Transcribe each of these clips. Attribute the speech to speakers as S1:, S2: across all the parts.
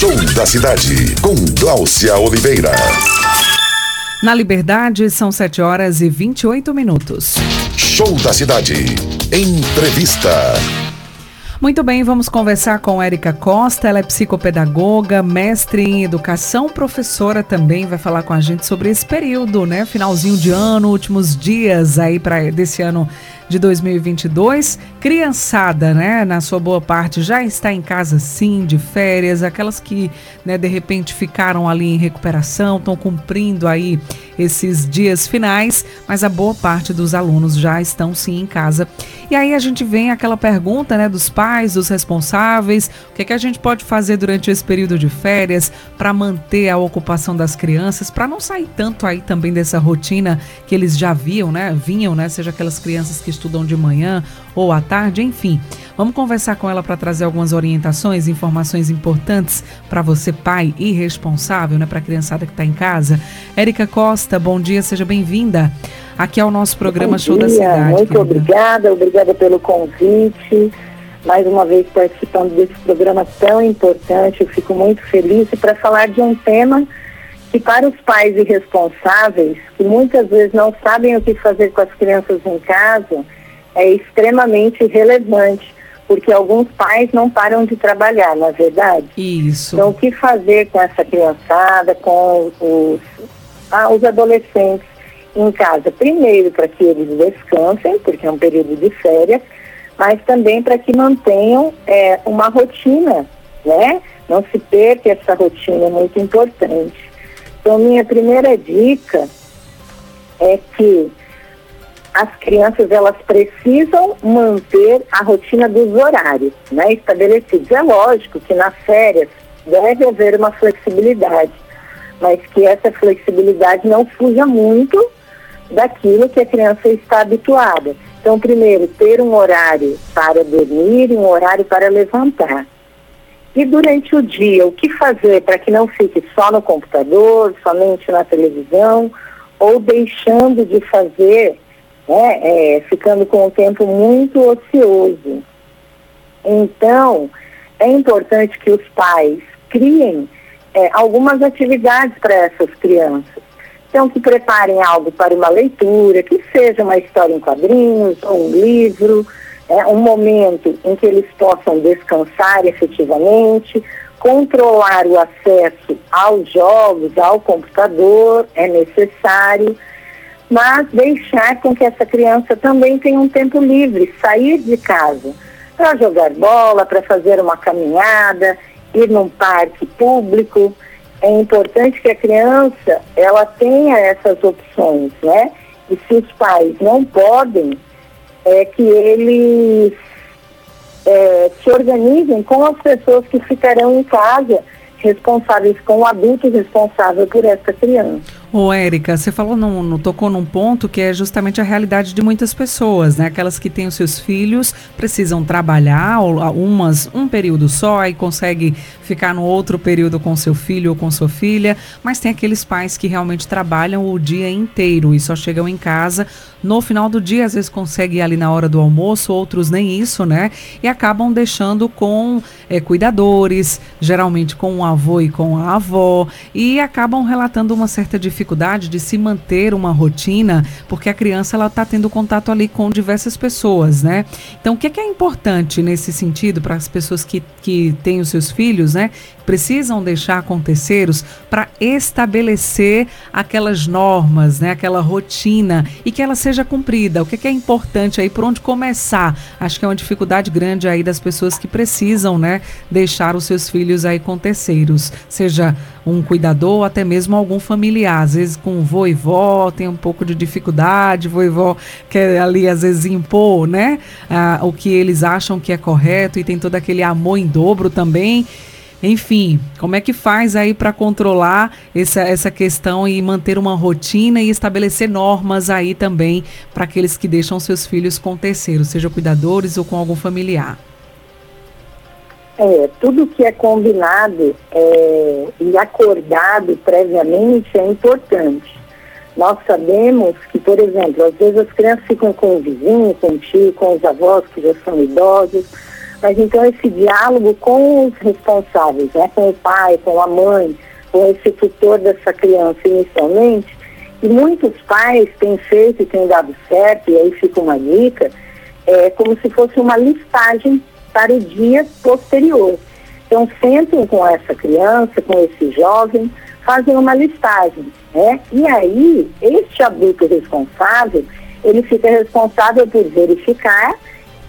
S1: Show da Cidade, com Gláucia Oliveira.
S2: Na Liberdade, são 7 horas e 28 minutos.
S1: Show da Cidade. Entrevista.
S2: Muito bem, vamos conversar com Érica Costa, ela é psicopedagoga, mestre em educação, professora também, vai falar com a gente sobre esse período, né? Finalzinho de ano, últimos dias aí para desse ano de 2022. Criançada, né, na sua boa parte, já está em casa sim, de férias, aquelas que, né, de repente ficaram ali em recuperação, estão cumprindo aí esses dias finais, mas a boa parte dos alunos já estão sim em casa. E aí a gente vem aquela pergunta, né, dos pais, dos responsáveis, o que é que a gente pode fazer durante esse período de férias para manter a ocupação das crianças, para não sair tanto aí também dessa rotina que eles já viam, né, vinham, né, seja aquelas crianças que estudam de manhã ou à tarde, enfim. Vamos conversar com ela para trazer algumas orientações, informações importantes para você, pai e responsável, né, para a criançada que está em casa. Érica Costa, bom dia, seja bem-vinda. Aqui é o nosso programa
S3: bom
S2: Show
S3: dia,
S2: da Cidade.
S3: Muito
S2: querida.
S3: obrigada, obrigada pelo convite. Mais uma vez participando desse programa tão importante, eu fico muito feliz para falar de um tema que para os pais irresponsáveis, que muitas vezes não sabem o que fazer com as crianças em casa, é extremamente relevante, porque alguns pais não param de trabalhar, na é verdade.
S2: Isso.
S3: Então, o que fazer com essa criançada, com os, ah, os adolescentes em casa? Primeiro, para que eles descansem, porque é um período de férias, mas também para que mantenham é, uma rotina, né? Não se perca essa rotina, é muito importante. Então, minha primeira dica é que as crianças elas precisam manter a rotina dos horários, né, estabelecidos. É lógico que nas férias deve haver uma flexibilidade, mas que essa flexibilidade não fuja muito daquilo que a criança está habituada. Então, primeiro, ter um horário para dormir e um horário para levantar. E durante o dia, o que fazer para que não fique só no computador, somente na televisão, ou deixando de fazer, né, é, ficando com o tempo muito ocioso. Então, é importante que os pais criem é, algumas atividades para essas crianças. Então, que preparem algo para uma leitura, que seja uma história em quadrinhos ou um livro, é, um momento em que eles possam descansar efetivamente, controlar o acesso aos jogos, ao computador, é necessário, mas deixar com que essa criança também tenha um tempo livre, sair de casa para jogar bola, para fazer uma caminhada, ir num parque público. É importante que a criança ela tenha essas opções, né? E se os pais não podem, é que eles é, se organizem com as pessoas que ficarão em casa responsáveis, com o adulto responsável por essa criança.
S2: Ô, Érica, você falou, no, no, tocou num ponto que é justamente a realidade de muitas pessoas, né? Aquelas que têm os seus filhos, precisam trabalhar, umas um período só e consegue ficar no outro período com seu filho ou com sua filha, mas tem aqueles pais que realmente trabalham o dia inteiro e só chegam em casa no final do dia, às vezes conseguem ir ali na hora do almoço, outros nem isso, né? E acabam deixando com é, cuidadores, geralmente com o avô e com a avó, e acabam relatando uma certa dificuldade de se manter uma rotina, porque a criança ela está tendo contato ali com diversas pessoas, né? Então, o que é, que é importante nesse sentido para as pessoas que, que têm os seus filhos, né? Precisam deixar aconteceres para estabelecer aquelas normas, né? Aquela rotina e que ela seja cumprida. O que é, que é importante aí? Por onde começar? Acho que é uma dificuldade grande aí das pessoas que precisam, né? Deixar os seus filhos aí com terceiros, seja um cuidador ou até mesmo algum familiar. Às vezes com vô e vó tem um pouco de dificuldade, vô e vó quer ali às vezes impor, né? Ah, o que eles acham que é correto e tem todo aquele amor em dobro também. Enfim, como é que faz aí para controlar essa, essa questão e manter uma rotina e estabelecer normas aí também para aqueles que deixam seus filhos com terceiros, seja cuidadores ou com algum familiar?
S3: É, tudo que é combinado é, e acordado previamente é importante. Nós sabemos que, por exemplo, às vezes as crianças ficam com o vizinho, com o tio, com os avós que já são idosos, mas então esse diálogo com os responsáveis, né, com o pai, com a mãe, com esse tutor dessa criança inicialmente, e muitos pais têm feito e têm dado certo, e aí fica uma dica, é como se fosse uma listagem para o dia posterior. Então sentem com essa criança, com esse jovem, fazem uma listagem, né? E aí, este adulto responsável, ele fica responsável por verificar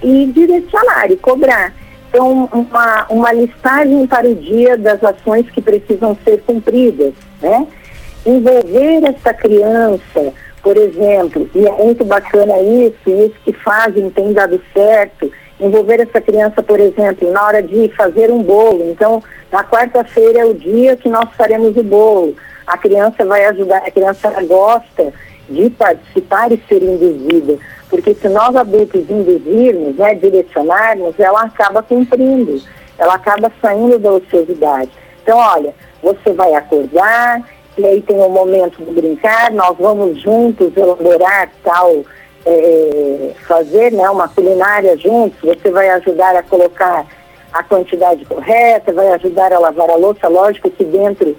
S3: e direcionar e cobrar. Então, uma, uma listagem para o dia das ações que precisam ser cumpridas, né? Envolver essa criança, por exemplo, e é muito bacana isso, isso que fazem tem dado certo, envolver essa criança, por exemplo, na hora de fazer um bolo. Então, na quarta-feira é o dia que nós faremos o bolo. A criança vai ajudar, a criança gosta de participar e ser induzida. Porque se nós adultos induzirmos, né, direcionarmos, ela acaba cumprindo, ela acaba saindo da ociosidade. Então, olha, você vai acordar, e aí tem o um momento de brincar, nós vamos juntos elaborar tal, é, fazer né, uma culinária juntos, você vai ajudar a colocar a quantidade correta, vai ajudar a lavar a louça, lógico que dentro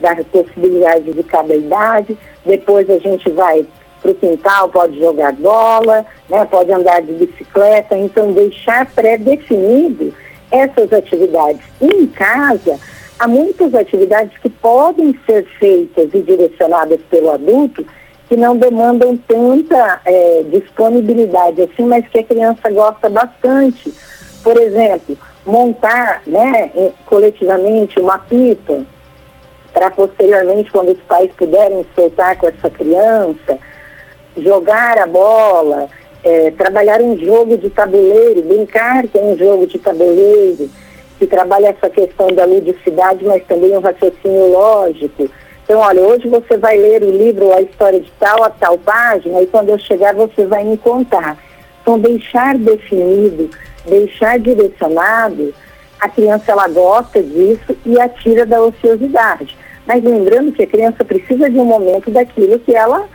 S3: das possibilidades de cada idade, depois a gente vai para o quintal, pode jogar bola, né, pode andar de bicicleta, então deixar pré-definido essas atividades. E em casa, há muitas atividades que podem ser feitas e direcionadas pelo adulto que não demandam tanta é, disponibilidade assim, mas que a criança gosta bastante. Por exemplo, montar né, coletivamente uma pipa para posteriormente, quando os pais puderem soltar com essa criança, jogar a bola, é, trabalhar um jogo de tabuleiro, brincar com um jogo de tabuleiro, que trabalha essa questão da ludicidade, mas também um raciocínio lógico. Então, olha, hoje você vai ler o livro A História de Tal a tal página, e quando eu chegar você vai me contar. Então, deixar definido, deixar direcionado, a criança ela gosta disso e a tira da ociosidade. Mas lembrando que a criança precisa de um momento daquilo que ela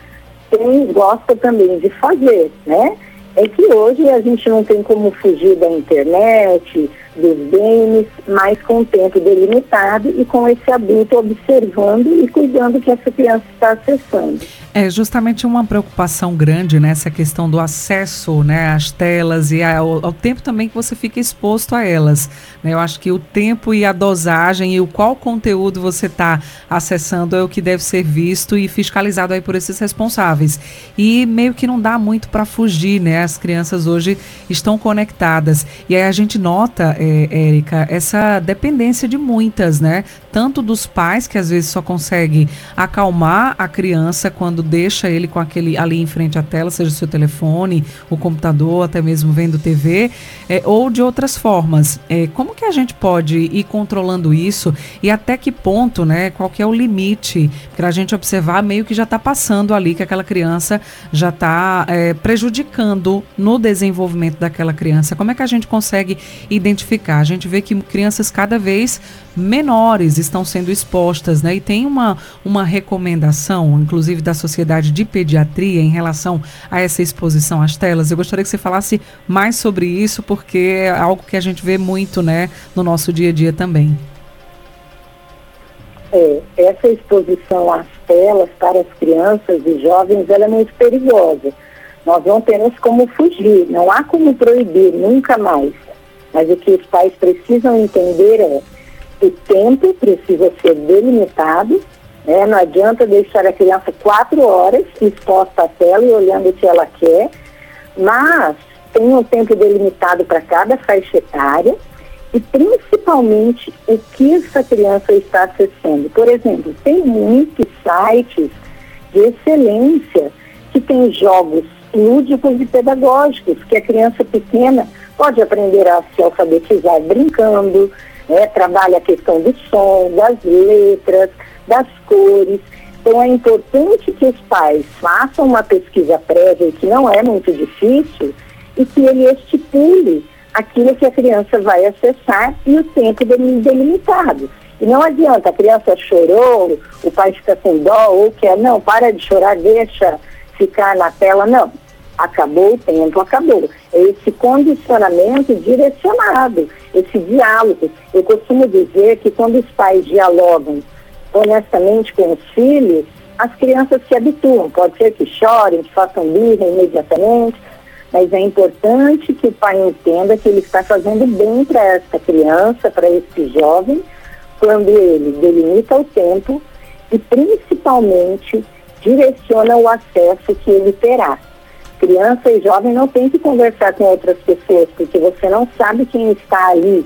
S3: tem, gosta também de fazer, né? É que hoje a gente não tem como fugir da internet, dos games, mas com tempo delimitado e com esse adulto observando e cuidando que essa criança está acessando.
S2: É justamente uma preocupação grande nessa né, questão do acesso né, às telas e ao, ao, tempo também que você fica exposto a elas. Né? Eu acho que o tempo e a dosagem e o qual conteúdo você está acessando é o que deve ser visto e fiscalizado aí por esses responsáveis. E meio que não dá muito para fugir, né? As crianças hoje estão conectadas. E aí a gente nota, Érica, essa dependência de muitas, né? Tanto dos pais, que às vezes só conseguem acalmar a criança quando quando deixa ele com aquele ali em frente à tela, seja o seu telefone, o computador, até mesmo vendo TV, é, ou de outras formas. É, como que a gente pode ir controlando isso e até que ponto, né? Qual que é o limite para a gente observar meio que já está passando ali que aquela criança já está é, prejudicando no desenvolvimento daquela criança? Como é que a gente consegue identificar? A gente vê que crianças cada vez menores estão sendo expostas, né? E tem uma, uma recomendação, inclusive da Sociedade de Pediatria, em relação a essa exposição às telas. Eu gostaria que você falasse mais sobre isso, porque é algo que a gente vê muito, né, no nosso dia a dia também.
S3: É, essa exposição às telas para as crianças e jovens, ela é muito perigosa. Nós não temos como fugir, não há como proibir, nunca mais. Mas o que os pais precisam entender é o tempo precisa ser delimitado, né? não adianta deixar a criança quatro horas exposta à tela e olhando o que ela quer, mas tem um tempo delimitado para cada faixa etária e principalmente o que essa criança está acessando. Por exemplo, tem muitos sites de excelência que tem jogos lúdicos e pedagógicos, que a criança pequena pode aprender a se alfabetizar brincando, né? trabalha a questão do som, das letras, das cores. Então é importante que os pais façam uma pesquisa prévia, que não é muito difícil, e que ele estipule aquilo que a criança vai acessar e o tempo delimitado. E não adianta, a criança chorou, o pai fica com dó ou quer, não, para de chorar, deixa ficar na tela. Não, acabou o tempo, acabou. É esse condicionamento direcionado, esse diálogo. Eu costumo dizer que quando os pais dialogam honestamente com os filhos, as crianças se habituam. Pode ser que chorem, que façam birra imediatamente, mas é importante que o pai entenda que ele está fazendo bem para essa criança, para esse jovem, quando ele delimita o tempo e principalmente direciona o acesso que ele terá. Criança e jovem não tem que conversar com outras pessoas, porque você não sabe quem está ali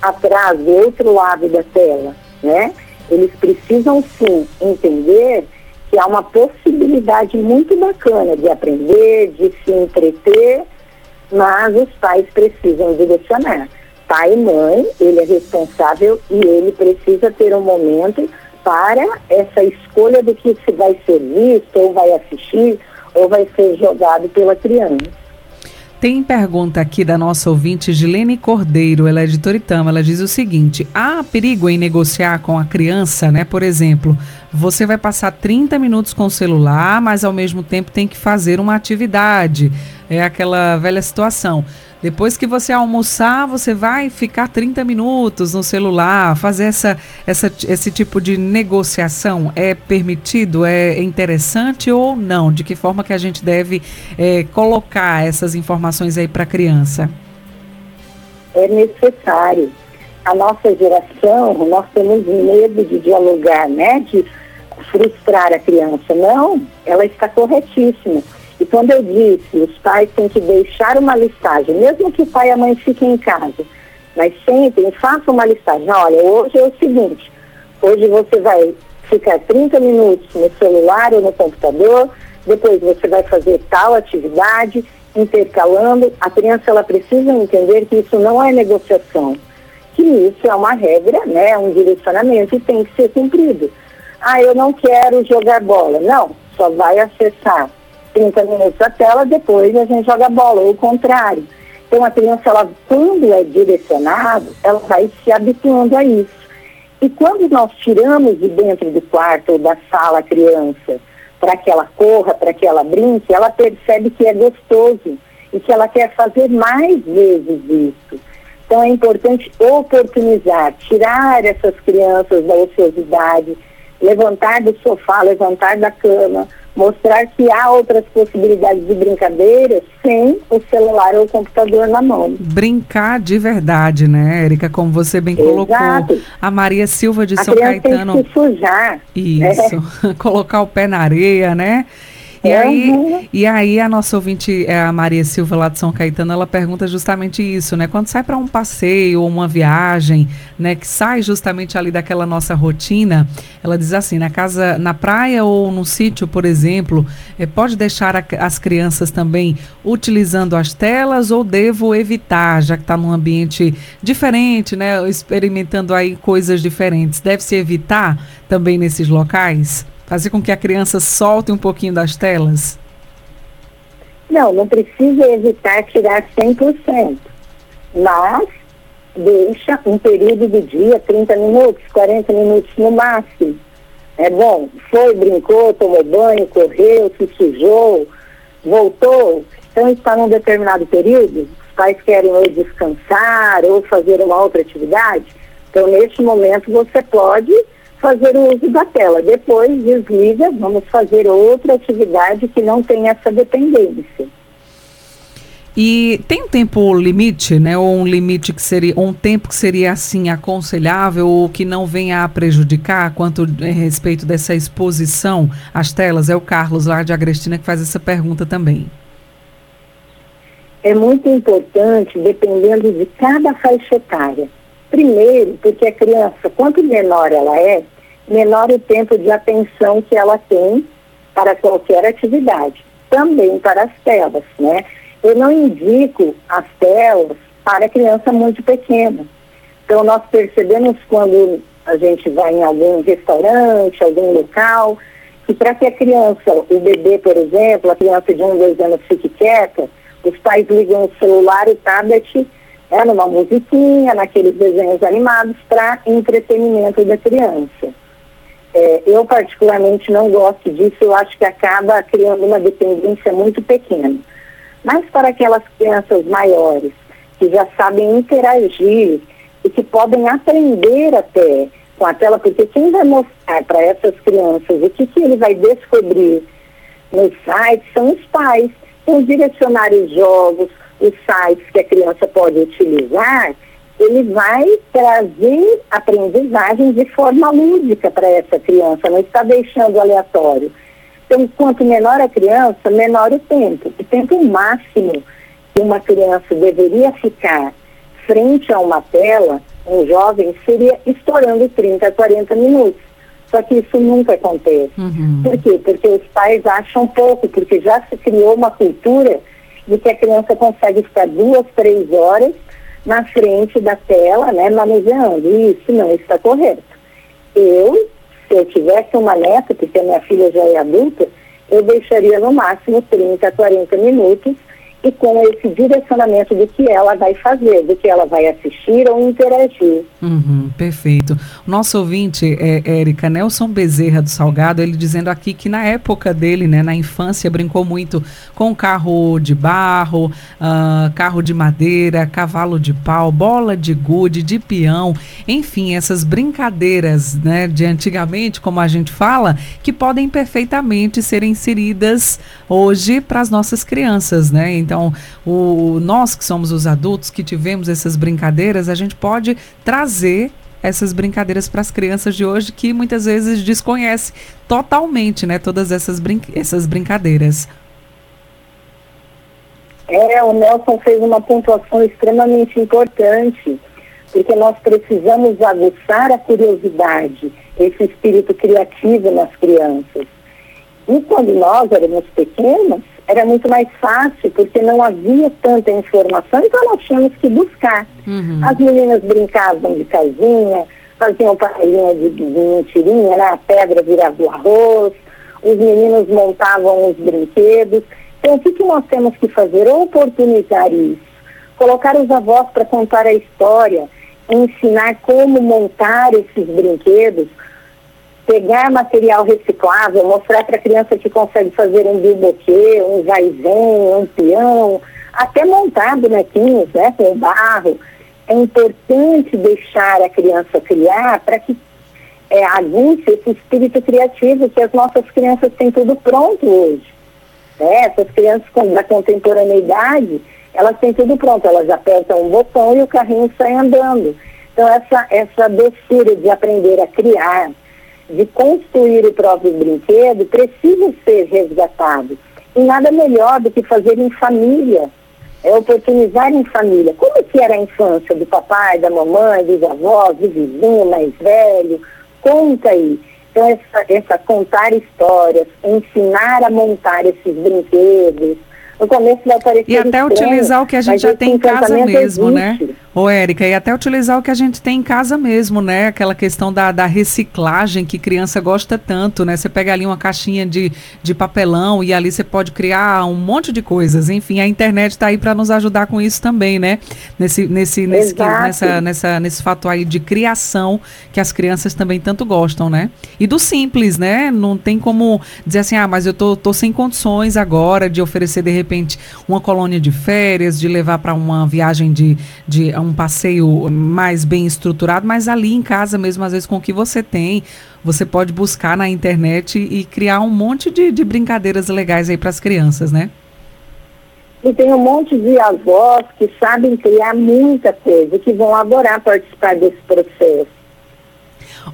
S3: atrás, do outro lado da tela, né? Eles precisam sim entender que há uma possibilidade muito bacana de aprender, de se entreter, mas os pais precisam direcionar. Pai e mãe, ele é responsável e ele precisa ter um momento para essa escolha do que se vai ser visto, ou vai assistir, ou vai ser jogado pela criança.
S2: Tem pergunta aqui da nossa ouvinte Gilene Cordeiro, ela é de Toritama. Ela diz o seguinte: há perigo em negociar com a criança, né? Por exemplo, você vai passar 30 minutos com o celular, mas ao mesmo tempo tem que fazer uma atividade. É aquela velha situação. Depois que você almoçar, você vai ficar 30 minutos no celular, fazer essa, essa, esse tipo de negociação. É permitido? É interessante ou não? De que forma que a gente deve é, colocar essas informações aí para a criança?
S3: É necessário. A nossa geração, nós temos medo de dialogar, né? De frustrar a criança. Não, ela está corretíssima e quando eu disse, os pais têm que deixar uma listagem, mesmo que o pai e a mãe fiquem em casa, mas sempre façam uma listagem. Olha, hoje é o seguinte, hoje você vai ficar 30 minutos no celular ou no computador, depois você vai fazer tal atividade, intercalando. A criança ela precisa entender que isso não é negociação, que isso é uma regra, né, um direcionamento e tem que ser cumprido. Ah, eu não quero jogar bola. Não, só vai acessar 30 minutos a tela, depois a gente joga bola, ou o contrário. Então a criança, ela, quando é direcionado, ela vai se habituando a isso. E quando nós tiramos de dentro do quarto ou da sala a criança para que ela corra, para que ela brinque, ela percebe que é gostoso e que ela quer fazer mais vezes isso. Então é importante oportunizar, tirar essas crianças da ociosidade, levantar do sofá, levantar da cama, mostrar que há outras possibilidades de brincadeira sem o celular ou o computador na mão.
S2: Brincar de verdade, né, Érica? Como você bem Exato. colocou. A Maria Silva de
S3: a
S2: São Caetano.
S3: Tem que se sujar.
S2: Isso. É. Colocar o pé na areia, né? E, aí, e aí a nossa ouvinte, é a Maria Silva lá de São Caetano, ela pergunta justamente isso, né? Quando sai para um passeio ou uma viagem, né, que sai justamente ali daquela nossa rotina, ela diz assim, na casa, na praia ou no sítio, por exemplo, é, pode deixar a, as crianças também utilizando as telas ou devo evitar, já que está num ambiente diferente, né, experimentando aí coisas diferentes. Deve-se evitar também nesses locais? Fazer com que a criança solte um pouquinho das telas?
S3: Não, não precisa evitar tirar 100%, mas deixa um período do dia, 30 minutos, 40 minutos no máximo. É bom, foi, brincou, tomou banho, correu, se sujou, voltou, então está num determinado período, os pais querem ou descansar ou fazer uma outra atividade, então neste momento você pode fazer o uso da tela. Depois desliga, vamos fazer outra atividade que não tem essa dependência.
S2: E tem um tempo limite, né? Ou um limite que seria, um tempo que seria assim aconselhável ou que não venha a prejudicar quanto a respeito dessa exposição às telas? É o Carlos lá de Agrestina que faz essa pergunta também.
S3: É muito importante, dependendo de cada faixa etária. Primeiro, porque a criança, quanto menor ela é, menor o tempo de atenção que ela tem para qualquer atividade, também para as telas, né? Eu não indico as telas para criança muito pequena, Então, nós percebemos quando a gente vai em algum restaurante, algum local, que para que a criança, o bebê, por exemplo, a criança de um, dois anos fique quieta, os pais ligam o celular o tablet é, numa musiquinha, naqueles desenhos animados para entretenimento da criança. É, eu particularmente não gosto disso, eu acho que acaba criando uma dependência muito pequena. Mas para aquelas crianças maiores, que já sabem interagir e que podem aprender até com a tela, porque quem vai mostrar para essas crianças o que, que ele vai descobrir nos sites são os pais. Então, direcionar os jogos, os sites que a criança pode utilizar, ele vai trazer aprendizagem de forma lúdica para essa criança, não está deixando aleatório. Então, quanto menor a criança, menor o tempo. O tempo máximo que uma criança deveria ficar frente a uma tela, um jovem, seria estourando 30 a 40 minutos. Só que isso nunca acontece. Uhum. Por quê? Porque os pais acham pouco, porque já se criou uma cultura de que a criança consegue ficar duas, três horas na frente da tela, né, manuseando. Isso não está correto. Eu, se eu tivesse uma neta, porque a minha filha já é adulta, eu deixaria no máximo 30, 40 minutos e com esse direcionamento do que ela vai fazer, do que ela vai assistir ou interagir.
S2: Uhum, perfeito. Nosso ouvinte, é, Érica Nelson Bezerra do Salgado, ele dizendo aqui que na época dele, né, na infância, brincou muito com carro de barro, uh, carro de madeira, cavalo de pau, bola de gude, de peão, enfim, essas brincadeiras né, de antigamente, como a gente fala, que podem perfeitamente ser inseridas hoje para as nossas crianças, né? Então, o, nós que somos os adultos que tivemos essas brincadeiras, a gente pode trazer essas brincadeiras para as crianças de hoje que muitas vezes desconhece totalmente, né, todas essas, brin essas brincadeiras.
S3: É, o Nelson fez uma pontuação extremamente importante, porque nós precisamos aguçar a curiosidade, esse espírito criativo nas crianças. E quando nós éramos pequenos, era muito mais fácil, porque não havia tanta informação, então nós tínhamos que buscar. Uhum. As meninas brincavam de casinha, faziam panelinha de, de mentirinha, né? a pedra virava o arroz, os meninos montavam os brinquedos. Então, o que, que nós temos que fazer? Oportunizar isso. Colocar os avós para contar a história, ensinar como montar esses brinquedos, pegar material reciclável, mostrar para a criança que consegue fazer um bilboquê, um vaivém, um peão, até montar bonequinhos né, com barro. É importante deixar a criança criar para que é, aguce esse espírito criativo que as nossas crianças têm tudo pronto hoje. Né? Essas crianças da contemporaneidade, elas têm tudo pronto, elas apertam um botão e o carrinho sai andando. Então essa, essa doçura de aprender a criar, de construir o próprio brinquedo precisa ser resgatado. E nada melhor do que fazer em família, é oportunizar em família. Como que era a infância do papai, da mamãe, dos avós, do vizinho mais velho? Conta aí. Então, essa, essa contar histórias, ensinar a montar esses brinquedos, no começo vai parecer
S2: E até estranho, utilizar o que a gente já tem em casa mesmo, né? existe. né? Ô, Érica, e até utilizar o que a gente tem em casa mesmo, né? Aquela questão da, da reciclagem que criança gosta tanto, né? Você pega ali uma caixinha de, de papelão e ali você pode criar um monte de coisas. Enfim, a internet está aí para nos ajudar com isso também, né? Nesse, nesse, nesse, nessa, nessa, nesse fato aí de criação que as crianças também tanto gostam, né? E do simples, né? Não tem como dizer assim, ah, mas eu tô, tô sem condições agora de oferecer, de repente, uma colônia de férias, de levar para uma viagem de, de um passeio mais bem estruturado, mas ali em casa mesmo, às vezes com o que você tem, você pode buscar na internet e criar um monte de, de brincadeiras legais aí para as crianças, né?
S3: E tem um monte de avós que sabem criar muita coisa, que vão adorar participar desse processo.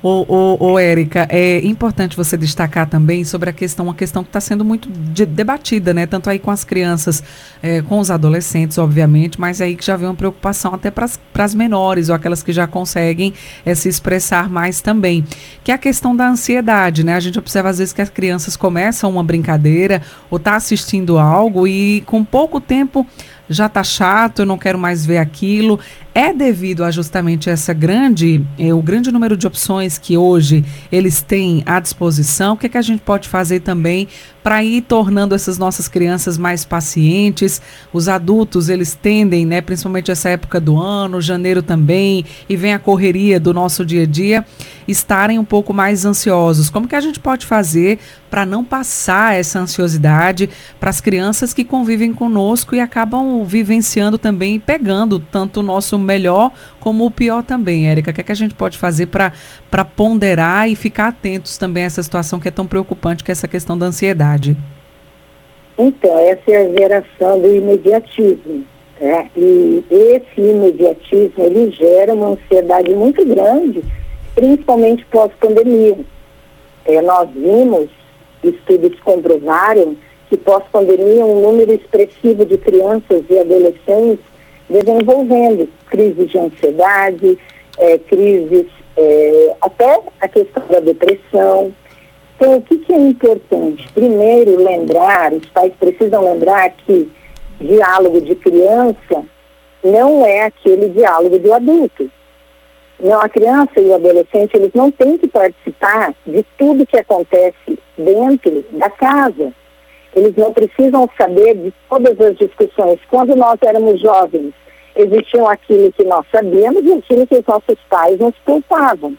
S2: Ô, Érica, é importante você destacar também sobre a questão, uma questão que está sendo muito de, debatida, né? Tanto aí com as crianças, é, com os adolescentes, obviamente, mas aí que já vem uma preocupação até para as menores, ou aquelas que já conseguem é, se expressar mais também. Que é a questão da ansiedade, né? A gente observa às vezes que as crianças começam uma brincadeira ou tá assistindo algo e com pouco tempo já tá chato, eu não quero mais ver aquilo. É devido a justamente essa grande, eh, o grande número de opções que hoje eles têm à disposição. O que, é que a gente pode fazer também para ir tornando essas nossas crianças mais pacientes? Os adultos, eles tendem, né, principalmente essa época do ano, janeiro também, e vem a correria do nosso dia a dia, estarem um pouco mais ansiosos. Como que a gente pode fazer para não passar essa ansiosidade para as crianças que convivem conosco e acabam vivenciando também, pegando tanto o nosso melhor como o pior também, Érica? O que, é que a gente pode fazer para ponderar e ficar atentos também a essa situação que é tão preocupante, que é essa questão da ansiedade?
S3: Então, essa é a geração do imediatismo. Né? E esse imediatismo, ele gera uma ansiedade muito grande, principalmente pós-pandemia. É, nós vimos, estudos comprovaram, que pós-pandemia um número expressivo de crianças e adolescentes desenvolvendo crises de ansiedade, é, crises, é, até a questão da depressão. Então, o que, que é importante? Primeiro, lembrar, os pais precisam lembrar que diálogo de criança não é aquele diálogo do adulto. Não, a criança e o adolescente, eles não têm que participar de tudo que acontece dentro da casa. Eles não precisam saber de todas as discussões. Quando nós éramos jovens, existiam aquilo que nós sabíamos e aquilo que os nossos pais nos poupavam.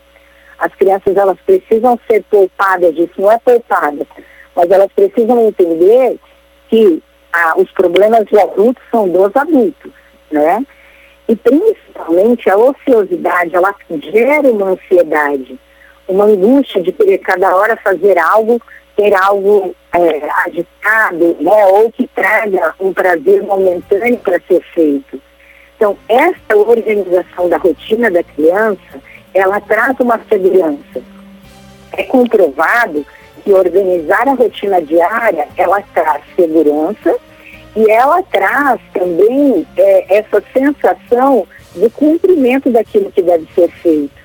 S3: As crianças, elas precisam ser poupadas disso, não é poupadas, mas elas precisam entender que ah, os problemas de adultos são dos adultos, né? E principalmente a ociosidade, ela gera uma ansiedade, uma angústia de querer cada hora fazer algo, ter algo é, agitado, né? Ou que traga um prazer momentâneo para ser feito. Então, essa organização da rotina da criança, ela traz uma segurança. É comprovado que organizar a rotina diária, ela traz segurança e ela traz também é, essa sensação de cumprimento daquilo que deve ser feito.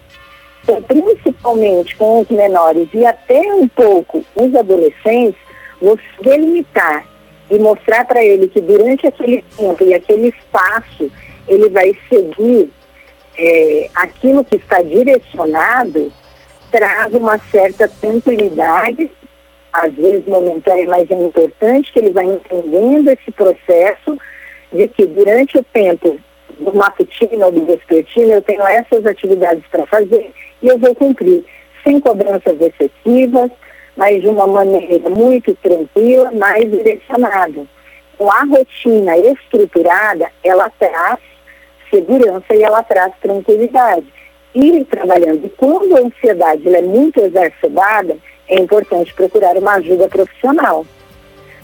S3: Então, principalmente com os menores e até um pouco os adolescentes, você delimitar e mostrar para ele que durante aquele tempo e aquele espaço ele vai seguir é, aquilo que está direcionado, traz uma certa tranquilidade, às vezes momentânea, mas é importante que ele vá entendendo esse processo de que durante o tempo do matutino ou do vespertino eu tenho essas atividades para fazer e eu vou cumprir, sem cobranças excessivas, mas de uma maneira muito tranquila, mais direcionada. Com a rotina estruturada, ela traz segurança e ela traz tranquilidade. Ir trabalhando. E quando a ansiedade é muito exacerbada, é importante procurar uma ajuda profissional.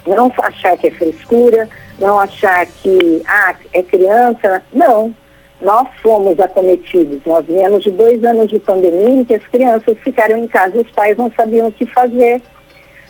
S3: Não achar que é frescura, não achar que ah, é criança. Não. Nós fomos acometidos. Nós viemos de dois anos de pandemia em que as crianças ficaram em casa e os pais não sabiam o que fazer.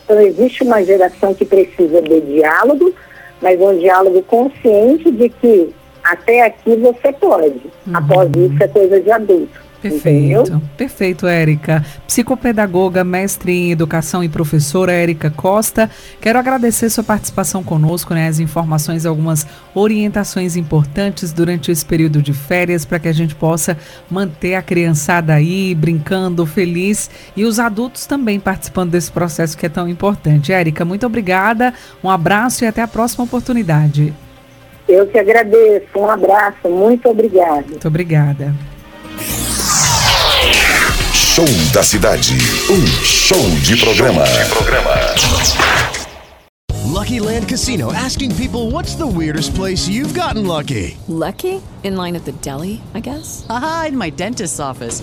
S3: Então, existe uma geração que precisa de diálogo, mas um diálogo consciente de que até aqui você pode. Uhum. Após isso é coisa de adulto.
S2: Perfeito, entendeu? perfeito, Érica. Psicopedagoga, mestre em educação e professora Érica Costa. Quero agradecer sua participação conosco, né? As informações, algumas orientações importantes durante esse período de férias para que a gente possa manter a criançada aí brincando, feliz e os adultos também participando desse processo que é tão importante. Érica, muito obrigada, um abraço e até a próxima oportunidade.
S3: Eu que agradeço. Um abraço. Muito obrigada.
S2: Muito obrigada.
S1: Show da Cidade. Um show de programa. Show de programa.
S4: Lucky Land Casino asking people what's the weirdest place you've gotten lucky?
S5: Lucky? In line at the deli, I guess?
S6: Aha, in my dentist's office.